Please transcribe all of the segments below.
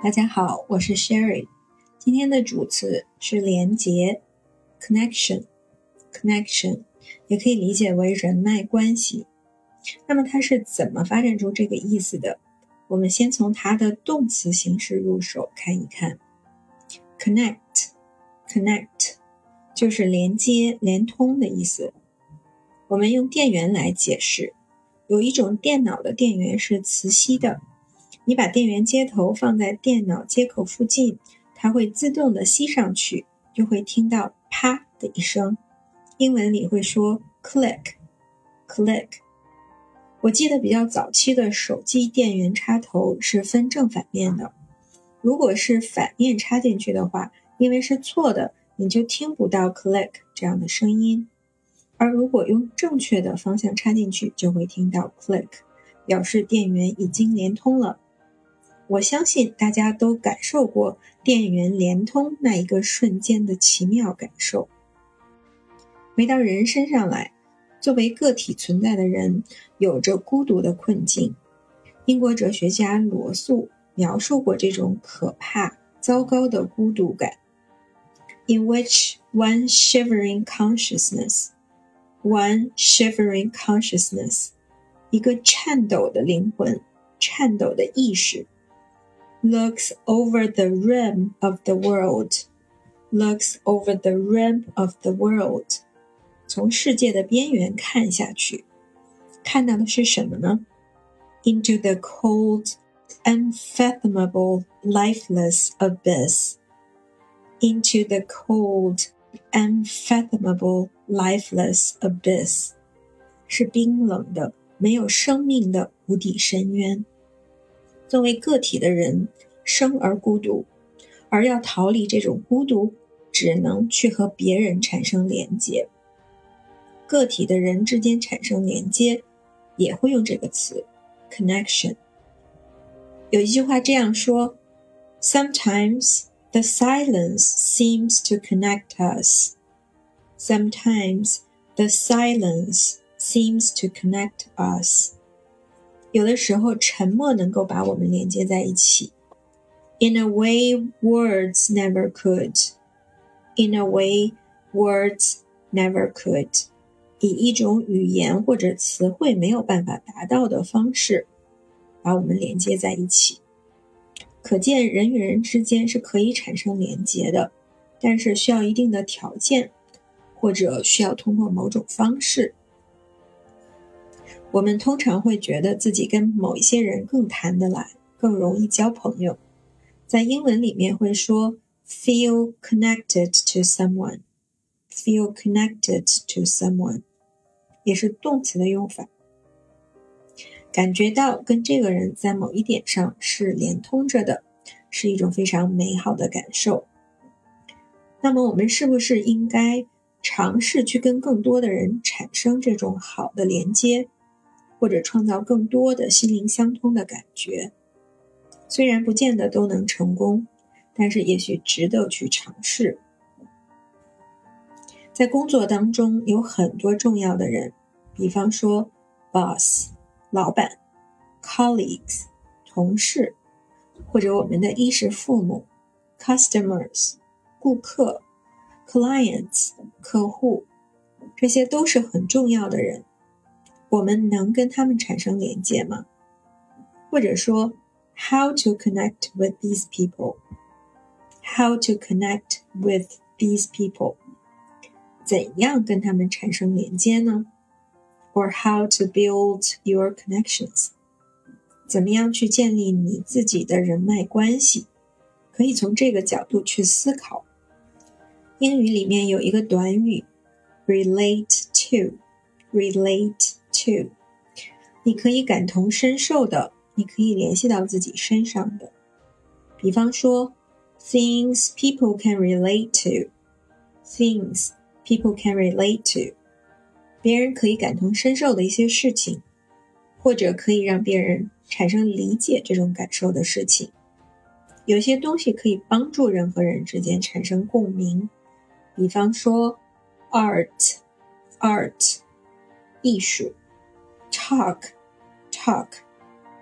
大家好，我是 Sherry。今天的主词是连接 （connection），connection 也可以理解为人脉关系。那么它是怎么发展出这个意思的？我们先从它的动词形式入手看一看。connect，connect 就是连接、连通的意思。我们用电源来解释，有一种电脑的电源是磁吸的。你把电源接头放在电脑接口附近，它会自动的吸上去，就会听到啪的一声。英文里会说 click，click。我记得比较早期的手机电源插头是分正反面的，如果是反面插进去的话，因为是错的，你就听不到 click 这样的声音；而如果用正确的方向插进去，就会听到 click，表示电源已经连通了。我相信大家都感受过电源连通那一个瞬间的奇妙感受。回到人身上来，作为个体存在的人，有着孤独的困境。英国哲学家罗素描述过这种可怕、糟糕的孤独感：In which one shivering consciousness, one shivering consciousness，一个颤抖的灵魂，颤抖的意识。looks over the rim of the world, looks over the rim of the world，从世界的边缘看下去，看到的是什么呢？Into the cold, unfathomable, lifeless abyss. Into the cold, unfathomable, lifeless abyss，是冰冷的、没有生命的无底深渊。 作为个体的人，生而孤独，而要逃离这种孤独，只能去和别人产生连接。个体的人之间产生连接，也会用这个词，connection。有一句话这样说：Sometimes the silence seems to connect us. Sometimes the silence seems to connect us. 有的时候，沉默能够把我们连接在一起。In a way, words never could. In a way, words never could. 以一种语言或者词汇没有办法达到的方式，把我们连接在一起。可见，人与人之间是可以产生连接的，但是需要一定的条件，或者需要通过某种方式。我们通常会觉得自己跟某一些人更谈得来，更容易交朋友。在英文里面会说 feel connected to someone，feel connected to someone，也是动词的用法。感觉到跟这个人在某一点上是连通着的，是一种非常美好的感受。那么我们是不是应该尝试去跟更多的人产生这种好的连接？或者创造更多的心灵相通的感觉，虽然不见得都能成功，但是也许值得去尝试。在工作当中有很多重要的人，比方说 boss 老板、colleagues 同事，或者我们的衣食父母 customers 顾客、clients 客户，这些都是很重要的人。我们能跟他们产生连接吗？或者说，How to connect with these people？How to connect with these people？怎样跟他们产生连接呢？Or how to build your connections？怎么样去建立你自己的人脉关系？可以从这个角度去思考。英语里面有一个短语，relate to，relate。 to，你可以感同身受的，你可以联系到自己身上的。比方说，things people can relate to，things people can relate to，别人可以感同身受的一些事情，或者可以让别人产生理解这种感受的事情。有些东西可以帮助人和人之间产生共鸣，比方说，art，art，艺术。Talk talk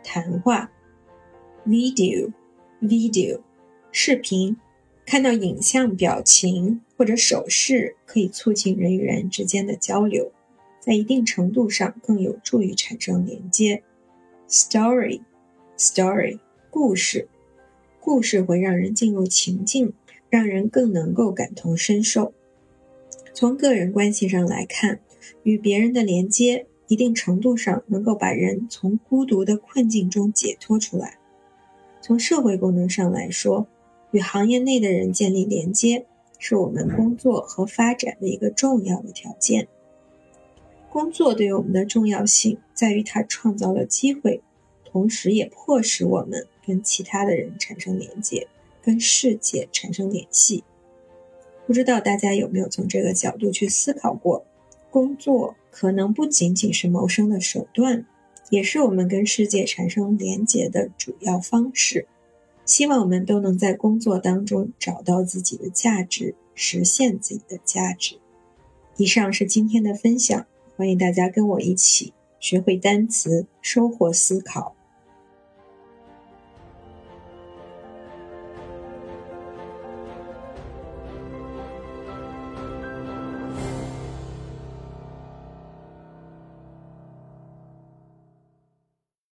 谈话，video video，视频，看到影像、表情或者手势可以促进人与人之间的交流，在一定程度上更有助于产生连接。story，story，故事，故事会让人进入情境，让人更能够感同身受。从个人关系上来看，与别人的连接。一定程度上能够把人从孤独的困境中解脱出来。从社会功能上来说，与行业内的人建立连接，是我们工作和发展的一个重要的条件。工作对于我们的重要性在于它创造了机会，同时也迫使我们跟其他的人产生连接，跟世界产生联系。不知道大家有没有从这个角度去思考过？工作可能不仅仅是谋生的手段，也是我们跟世界产生连结的主要方式。希望我们都能在工作当中找到自己的价值，实现自己的价值。以上是今天的分享，欢迎大家跟我一起学会单词，收获思考。